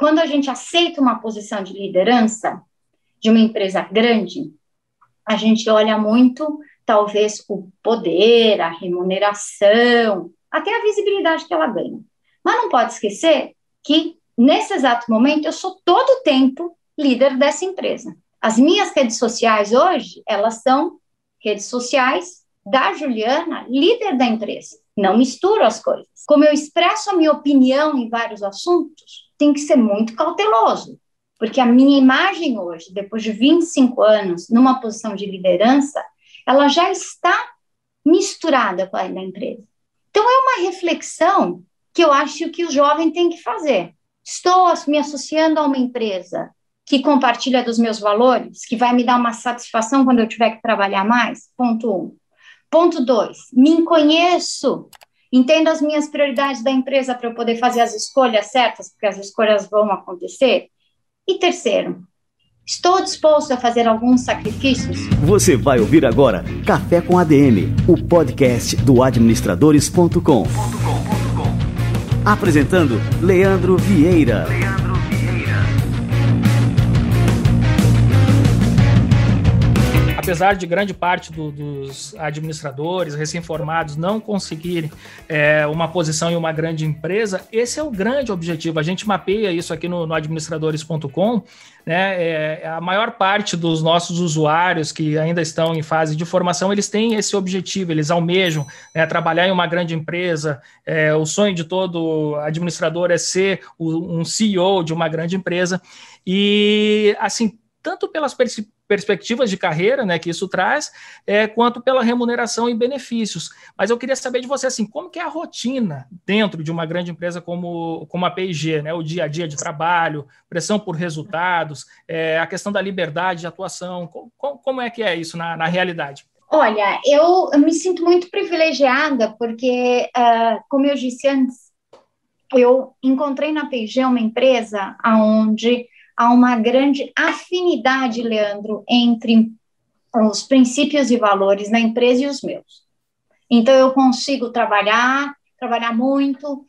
quando a gente aceita uma posição de liderança de uma empresa grande, a gente olha muito, talvez, o poder, a remuneração, até a visibilidade que ela ganha. Mas não pode esquecer que, nesse exato momento, eu sou todo o tempo líder dessa empresa. As minhas redes sociais hoje, elas são redes sociais da Juliana, líder da empresa. Não misturo as coisas. Como eu expresso a minha opinião em vários assuntos, tem que ser muito cauteloso, porque a minha imagem hoje, depois de 25 anos numa posição de liderança, ela já está misturada com a da empresa. Então é uma reflexão que eu acho que o jovem tem que fazer. Estou me associando a uma empresa que compartilha dos meus valores, que vai me dar uma satisfação quando eu tiver que trabalhar mais? Ponto um. Ponto dois, me conheço, entendo as minhas prioridades da empresa para eu poder fazer as escolhas certas, porque as escolhas vão acontecer. E terceiro, estou disposto a fazer alguns sacrifícios? Você vai ouvir agora Café com ADM, o podcast do administradores.com. Apresentando Leandro Vieira. Leandro apesar de grande parte do, dos administradores recém-formados não conseguirem é, uma posição em uma grande empresa, esse é o grande objetivo. A gente mapeia isso aqui no, no administradores.com. Né, é, a maior parte dos nossos usuários que ainda estão em fase de formação, eles têm esse objetivo, eles almejam né, trabalhar em uma grande empresa. É, o sonho de todo administrador é ser o, um CEO de uma grande empresa. E, assim, tanto pelas perspectivas de carreira, né, que isso traz, é, quanto pela remuneração e benefícios. Mas eu queria saber de você, assim, como que é a rotina dentro de uma grande empresa como, como a P&G, né, o dia a dia de trabalho, pressão por resultados, é, a questão da liberdade de atuação, como, como é que é isso na, na realidade? Olha, eu, eu, me sinto muito privilegiada, porque, uh, como eu disse antes, eu encontrei na P&G uma empresa onde há uma grande afinidade, Leandro, entre os princípios e valores da empresa e os meus. Então, eu consigo trabalhar, trabalhar muito,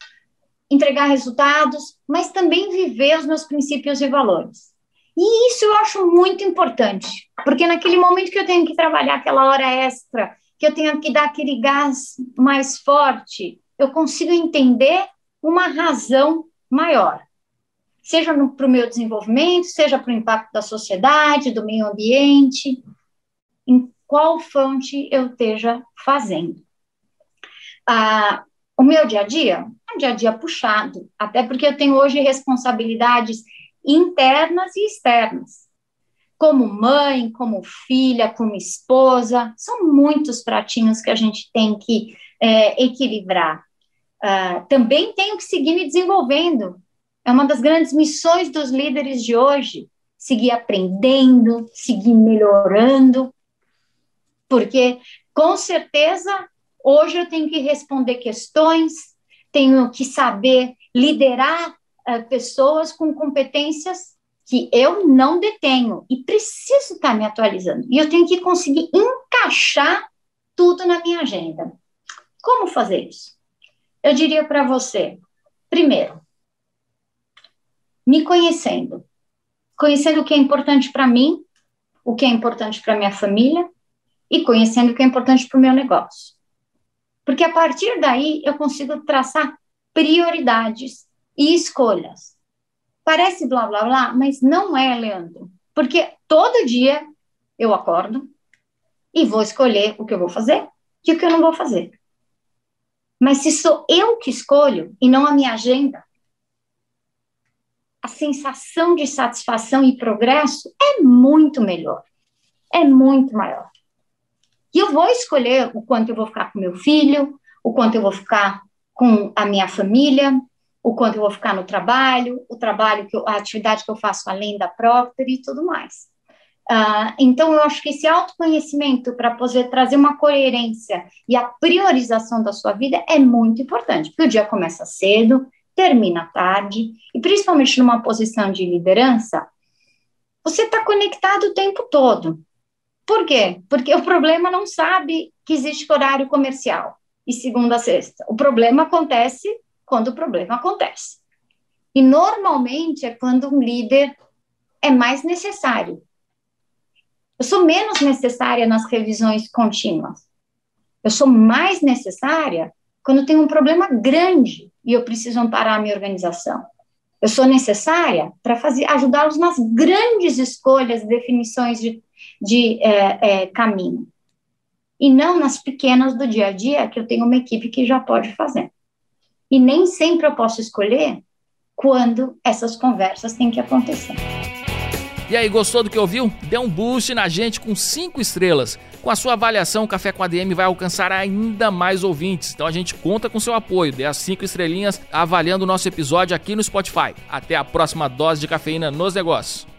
entregar resultados, mas também viver os meus princípios e valores. E isso eu acho muito importante, porque naquele momento que eu tenho que trabalhar aquela hora extra, que eu tenho que dar aquele gás mais forte, eu consigo entender uma razão maior seja para o meu desenvolvimento, seja para o impacto da sociedade, do meio ambiente, em qual fonte eu esteja fazendo. Ah, o meu dia a dia é um dia a dia puxado, até porque eu tenho hoje responsabilidades internas e externas. Como mãe, como filha, como esposa, são muitos pratinhos que a gente tem que é, equilibrar. Uh, também tenho que seguir me desenvolvendo, é uma das grandes missões dos líderes de hoje, seguir aprendendo, seguir melhorando, porque com certeza hoje eu tenho que responder questões, tenho que saber liderar uh, pessoas com competências que eu não detenho e preciso estar me atualizando. E eu tenho que conseguir encaixar tudo na minha agenda. Como fazer isso? Eu diria para você, primeiro, me conhecendo, conhecendo o que é importante para mim, o que é importante para minha família e conhecendo o que é importante para o meu negócio. Porque a partir daí eu consigo traçar prioridades e escolhas. Parece blá blá blá, mas não é, Leandro. Porque todo dia eu acordo e vou escolher o que eu vou fazer e o que eu não vou fazer. Mas se sou eu que escolho e não a minha agenda, a sensação de satisfação e progresso é muito melhor, é muito maior. E eu vou escolher o quanto eu vou ficar com meu filho, o quanto eu vou ficar com a minha família, o quanto eu vou ficar no trabalho, o trabalho que eu, a atividade que eu faço além da própria e tudo mais. Uh, então, eu acho que esse autoconhecimento para poder trazer uma coerência e a priorização da sua vida é muito importante, porque o dia começa cedo, termina tarde, e principalmente numa posição de liderança, você está conectado o tempo todo. Por quê? Porque o problema não sabe que existe horário comercial e segunda a sexta. O problema acontece quando o problema acontece. E normalmente é quando um líder é mais necessário. Eu sou menos necessária nas revisões contínuas. Eu sou mais necessária quando tem um problema grande e eu preciso amparar a minha organização. Eu sou necessária para fazer ajudá-los nas grandes escolhas, definições de, de é, é, caminho. E não nas pequenas do dia a dia, que eu tenho uma equipe que já pode fazer. E nem sempre eu posso escolher quando essas conversas têm que acontecer. E aí, gostou do que ouviu? Dê um boost na gente com cinco estrelas. Com a sua avaliação, o Café com ADM vai alcançar ainda mais ouvintes. Então a gente conta com seu apoio. Dê as cinco estrelinhas avaliando o nosso episódio aqui no Spotify. Até a próxima dose de cafeína nos negócios.